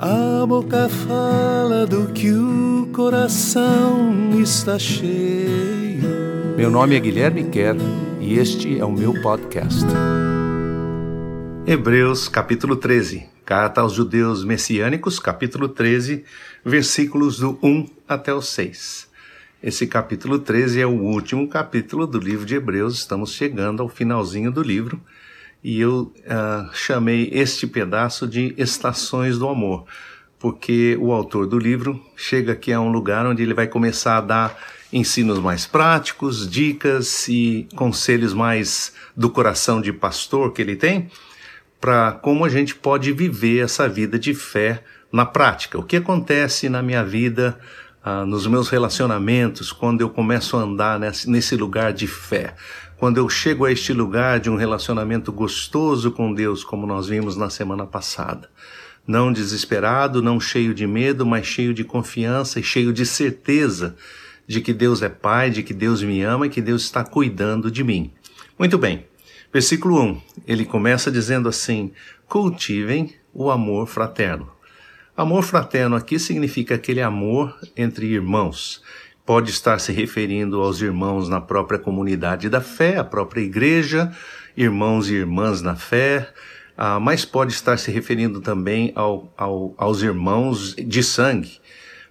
A boca fala do que o coração está cheio. Meu nome é Guilherme Kerr e este é o meu podcast. Hebreus capítulo 13. Carta aos Judeus Messiânicos, capítulo 13, versículos do 1 até o 6. Esse capítulo 13 é o último capítulo do livro de Hebreus, estamos chegando ao finalzinho do livro e eu uh, chamei este pedaço de Estações do Amor, porque o autor do livro chega aqui a um lugar onde ele vai começar a dar ensinos mais práticos, dicas e conselhos mais do coração de pastor que ele tem, para como a gente pode viver essa vida de fé na prática. O que acontece na minha vida, uh, nos meus relacionamentos, quando eu começo a andar nesse, nesse lugar de fé? Quando eu chego a este lugar de um relacionamento gostoso com Deus, como nós vimos na semana passada. Não desesperado, não cheio de medo, mas cheio de confiança e cheio de certeza de que Deus é Pai, de que Deus me ama e que Deus está cuidando de mim. Muito bem. Versículo 1, ele começa dizendo assim: cultivem o amor fraterno. Amor fraterno aqui significa aquele amor entre irmãos pode estar se referindo aos irmãos na própria comunidade da fé, a própria igreja, irmãos e irmãs na fé, ah, mas pode estar se referindo também ao, ao, aos irmãos de sangue,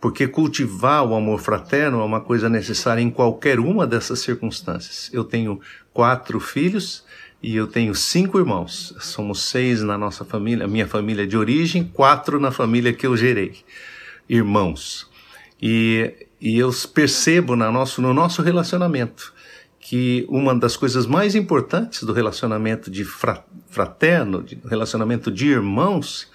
porque cultivar o amor fraterno é uma coisa necessária em qualquer uma dessas circunstâncias. Eu tenho quatro filhos e eu tenho cinco irmãos. Somos seis na nossa família, minha família de origem, quatro na família que eu gerei, irmãos. E e eu percebo na nosso, no nosso relacionamento que uma das coisas mais importantes do relacionamento de fraterno, de relacionamento de irmãos,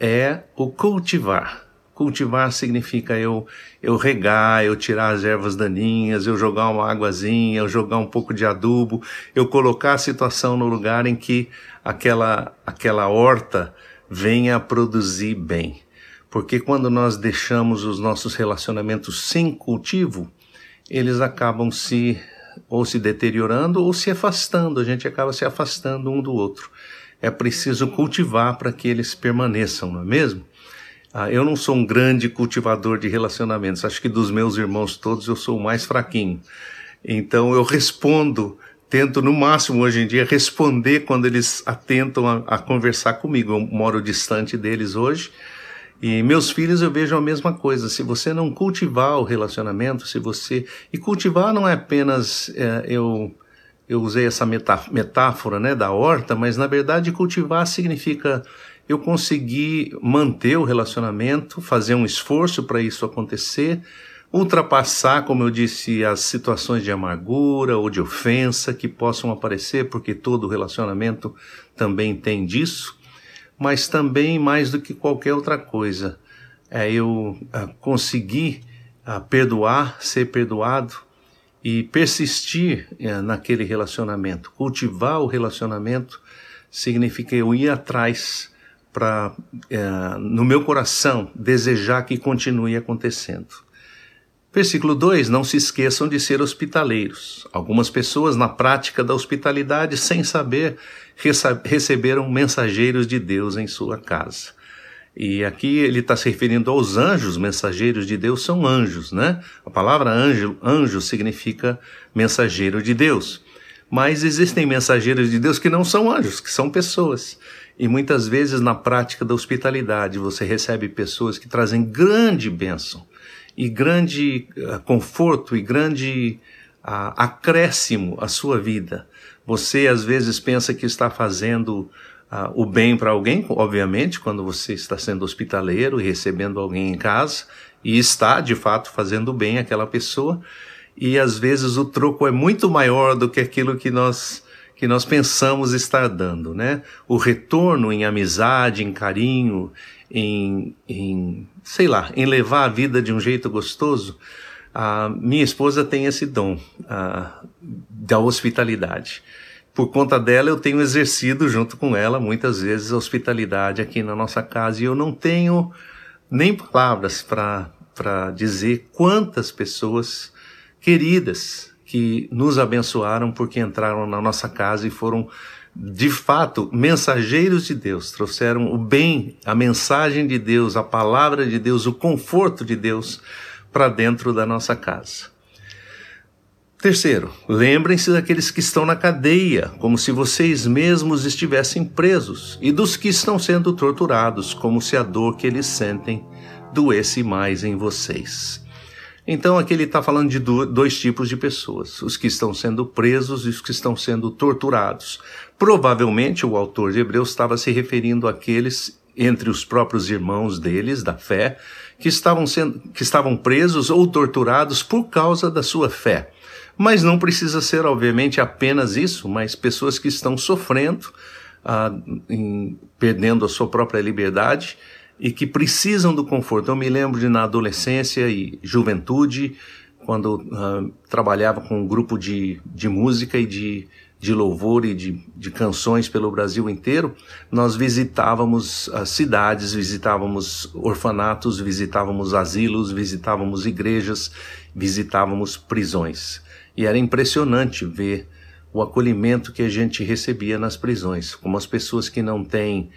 é o cultivar. Cultivar significa eu, eu regar, eu tirar as ervas daninhas, eu jogar uma águazinha, eu jogar um pouco de adubo, eu colocar a situação no lugar em que aquela, aquela horta venha a produzir bem. Porque quando nós deixamos os nossos relacionamentos sem cultivo, eles acabam se ou se deteriorando ou se afastando, a gente acaba se afastando um do outro. É preciso cultivar para que eles permaneçam, não é mesmo? Ah, eu não sou um grande cultivador de relacionamentos, acho que dos meus irmãos todos eu sou o mais fraquinho. Então eu respondo, tento no máximo hoje em dia responder quando eles atentam a, a conversar comigo. Eu moro distante deles hoje, e meus filhos eu vejo a mesma coisa. Se você não cultivar o relacionamento, se você. E cultivar não é apenas. É, eu, eu usei essa metáfora né, da horta, mas na verdade cultivar significa eu conseguir manter o relacionamento, fazer um esforço para isso acontecer, ultrapassar, como eu disse, as situações de amargura ou de ofensa que possam aparecer, porque todo relacionamento também tem disso mas também mais do que qualquer outra coisa, é eu é, conseguir é, perdoar, ser perdoado e persistir é, naquele relacionamento. Cultivar o relacionamento significa eu ir atrás para, no meu coração, desejar que continue acontecendo. Versículo 2: Não se esqueçam de ser hospitaleiros. Algumas pessoas, na prática da hospitalidade, sem saber, receberam mensageiros de Deus em sua casa. E aqui ele está se referindo aos anjos, mensageiros de Deus são anjos, né? A palavra anjo, anjo significa mensageiro de Deus. Mas existem mensageiros de Deus que não são anjos, que são pessoas. E muitas vezes na prática da hospitalidade você recebe pessoas que trazem grande bênção e grande uh, conforto e grande uh, acréscimo à sua vida. Você às vezes pensa que está fazendo uh, o bem para alguém, obviamente, quando você está sendo hospitaleiro e recebendo alguém em casa, e está de fato fazendo bem àquela pessoa, e às vezes o troco é muito maior do que aquilo que nós que nós pensamos estar dando, né? O retorno em amizade, em carinho, em, em sei lá, em levar a vida de um jeito gostoso, a minha esposa tem esse dom a, da hospitalidade. Por conta dela, eu tenho exercido junto com ela muitas vezes a hospitalidade aqui na nossa casa e eu não tenho nem palavras para dizer quantas pessoas queridas que nos abençoaram porque entraram na nossa casa e foram de fato, mensageiros de Deus, trouxeram o bem, a mensagem de Deus, a palavra de Deus, o conforto de Deus para dentro da nossa casa. Terceiro, lembrem-se daqueles que estão na cadeia, como se vocês mesmos estivessem presos, e dos que estão sendo torturados, como se a dor que eles sentem doesse mais em vocês. Então aqui ele está falando de dois tipos de pessoas: os que estão sendo presos e os que estão sendo torturados. Provavelmente o autor de Hebreus estava se referindo àqueles entre os próprios irmãos deles, da fé, que estavam, sendo, que estavam presos ou torturados por causa da sua fé. Mas não precisa ser, obviamente, apenas isso, mas pessoas que estão sofrendo, ah, em, perdendo a sua própria liberdade e que precisam do conforto. Eu me lembro de na adolescência e juventude, quando uh, trabalhava com um grupo de, de música e de, de louvor e de, de canções pelo Brasil inteiro, nós visitávamos as cidades, visitávamos orfanatos, visitávamos asilos, visitávamos igrejas, visitávamos prisões. E era impressionante ver o acolhimento que a gente recebia nas prisões, como as pessoas que não têm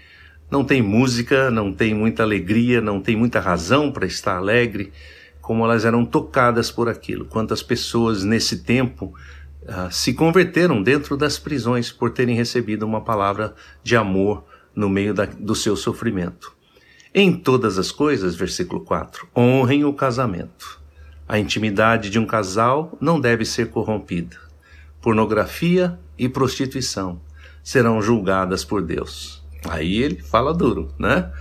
não tem música, não tem muita alegria, não tem muita razão para estar alegre, como elas eram tocadas por aquilo. Quantas pessoas nesse tempo uh, se converteram dentro das prisões por terem recebido uma palavra de amor no meio da, do seu sofrimento. Em todas as coisas, versículo 4, honrem o casamento. A intimidade de um casal não deve ser corrompida. Pornografia e prostituição serão julgadas por Deus. Aí ele fala duro, né?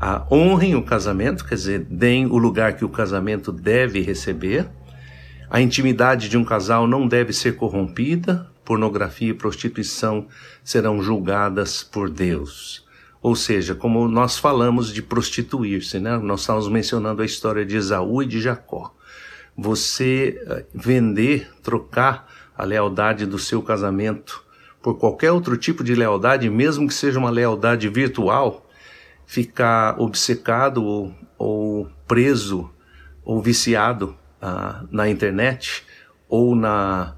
Ah, honrem o casamento, quer dizer, deem o lugar que o casamento deve receber. A intimidade de um casal não deve ser corrompida. Pornografia e prostituição serão julgadas por Deus. Ou seja, como nós falamos de prostituir-se, né? Nós estamos mencionando a história de Esaú e de Jacó. Você eh, vender, trocar a lealdade do seu casamento por qualquer outro tipo de lealdade, mesmo que seja uma lealdade virtual, ficar obcecado ou, ou preso ou viciado na internet ou na,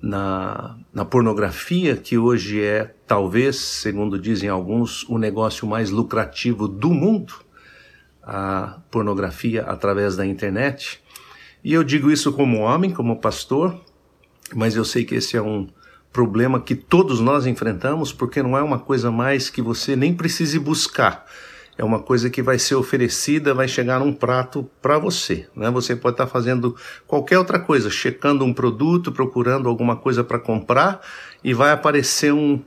na, na pornografia, que hoje é, talvez, segundo dizem alguns, o negócio mais lucrativo do mundo, a pornografia através da internet. E eu digo isso como homem, como pastor, mas eu sei que esse é um, problema que todos nós enfrentamos, porque não é uma coisa mais que você nem precise buscar. É uma coisa que vai ser oferecida, vai chegar num prato para você. Né? Você pode estar tá fazendo qualquer outra coisa, checando um produto, procurando alguma coisa para comprar e vai aparecer um,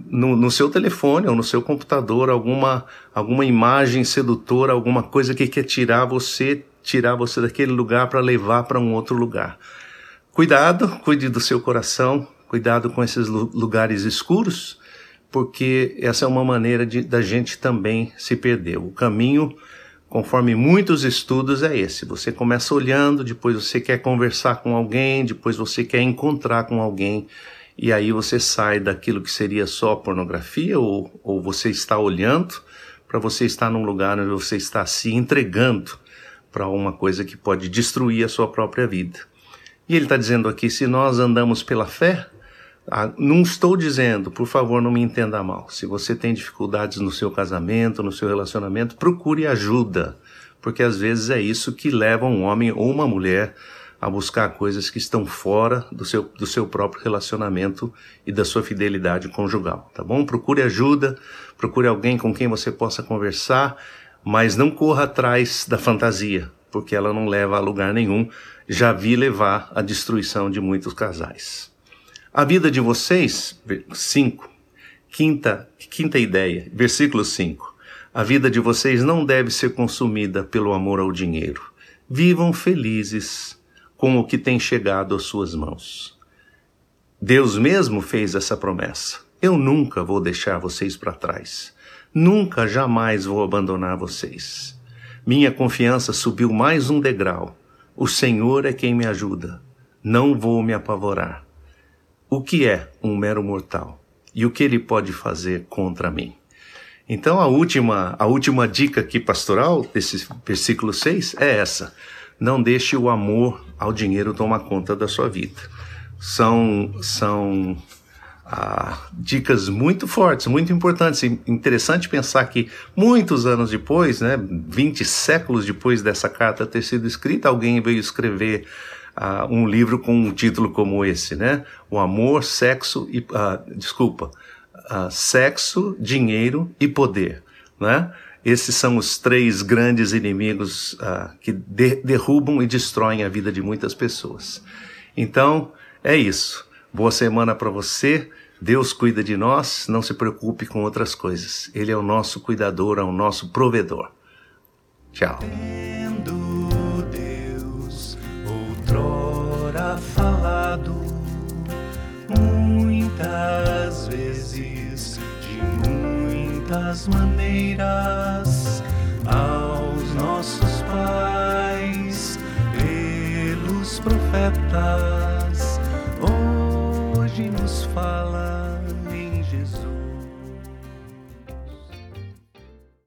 no, no, seu telefone ou no seu computador alguma, alguma imagem sedutora, alguma coisa que quer tirar você, tirar você daquele lugar para levar para um outro lugar. Cuidado, cuide do seu coração, Cuidado com esses lugares escuros, porque essa é uma maneira de, da gente também se perder. O caminho, conforme muitos estudos, é esse. Você começa olhando, depois você quer conversar com alguém, depois você quer encontrar com alguém, e aí você sai daquilo que seria só pornografia, ou, ou você está olhando para você estar num lugar onde você está se entregando para uma coisa que pode destruir a sua própria vida. E ele está dizendo aqui: se nós andamos pela fé, ah, não estou dizendo, por favor, não me entenda mal. Se você tem dificuldades no seu casamento, no seu relacionamento, procure ajuda, porque às vezes é isso que leva um homem ou uma mulher a buscar coisas que estão fora do seu, do seu próprio relacionamento e da sua fidelidade conjugal, tá bom? Procure ajuda, procure alguém com quem você possa conversar, mas não corra atrás da fantasia, porque ela não leva a lugar nenhum. Já vi levar à destruição de muitos casais. A vida de vocês, 5, quinta, quinta ideia, versículo 5. A vida de vocês não deve ser consumida pelo amor ao dinheiro. Vivam felizes com o que tem chegado às suas mãos. Deus mesmo fez essa promessa. Eu nunca vou deixar vocês para trás. Nunca, jamais vou abandonar vocês. Minha confiança subiu mais um degrau. O Senhor é quem me ajuda. Não vou me apavorar. O que é um mero mortal? E o que ele pode fazer contra mim? Então a última, a última dica aqui pastoral desse versículo 6 é essa: não deixe o amor ao dinheiro tomar conta da sua vida. São são ah, dicas muito fortes, muito importantes. Interessante pensar que muitos anos depois, né, 20 séculos depois dessa carta ter sido escrita, alguém veio escrever ah, um livro com um título como esse, né? O amor, sexo e ah, desculpa, ah, sexo, dinheiro e poder, né? Esses são os três grandes inimigos ah, que de derrubam e destroem a vida de muitas pessoas. Então, é isso. Boa semana para você. Deus cuida de nós, não se preocupe com outras coisas. Ele é o nosso cuidador, é o nosso provedor. Tchau. muitas maneiras aos nossos pais pelos profetas.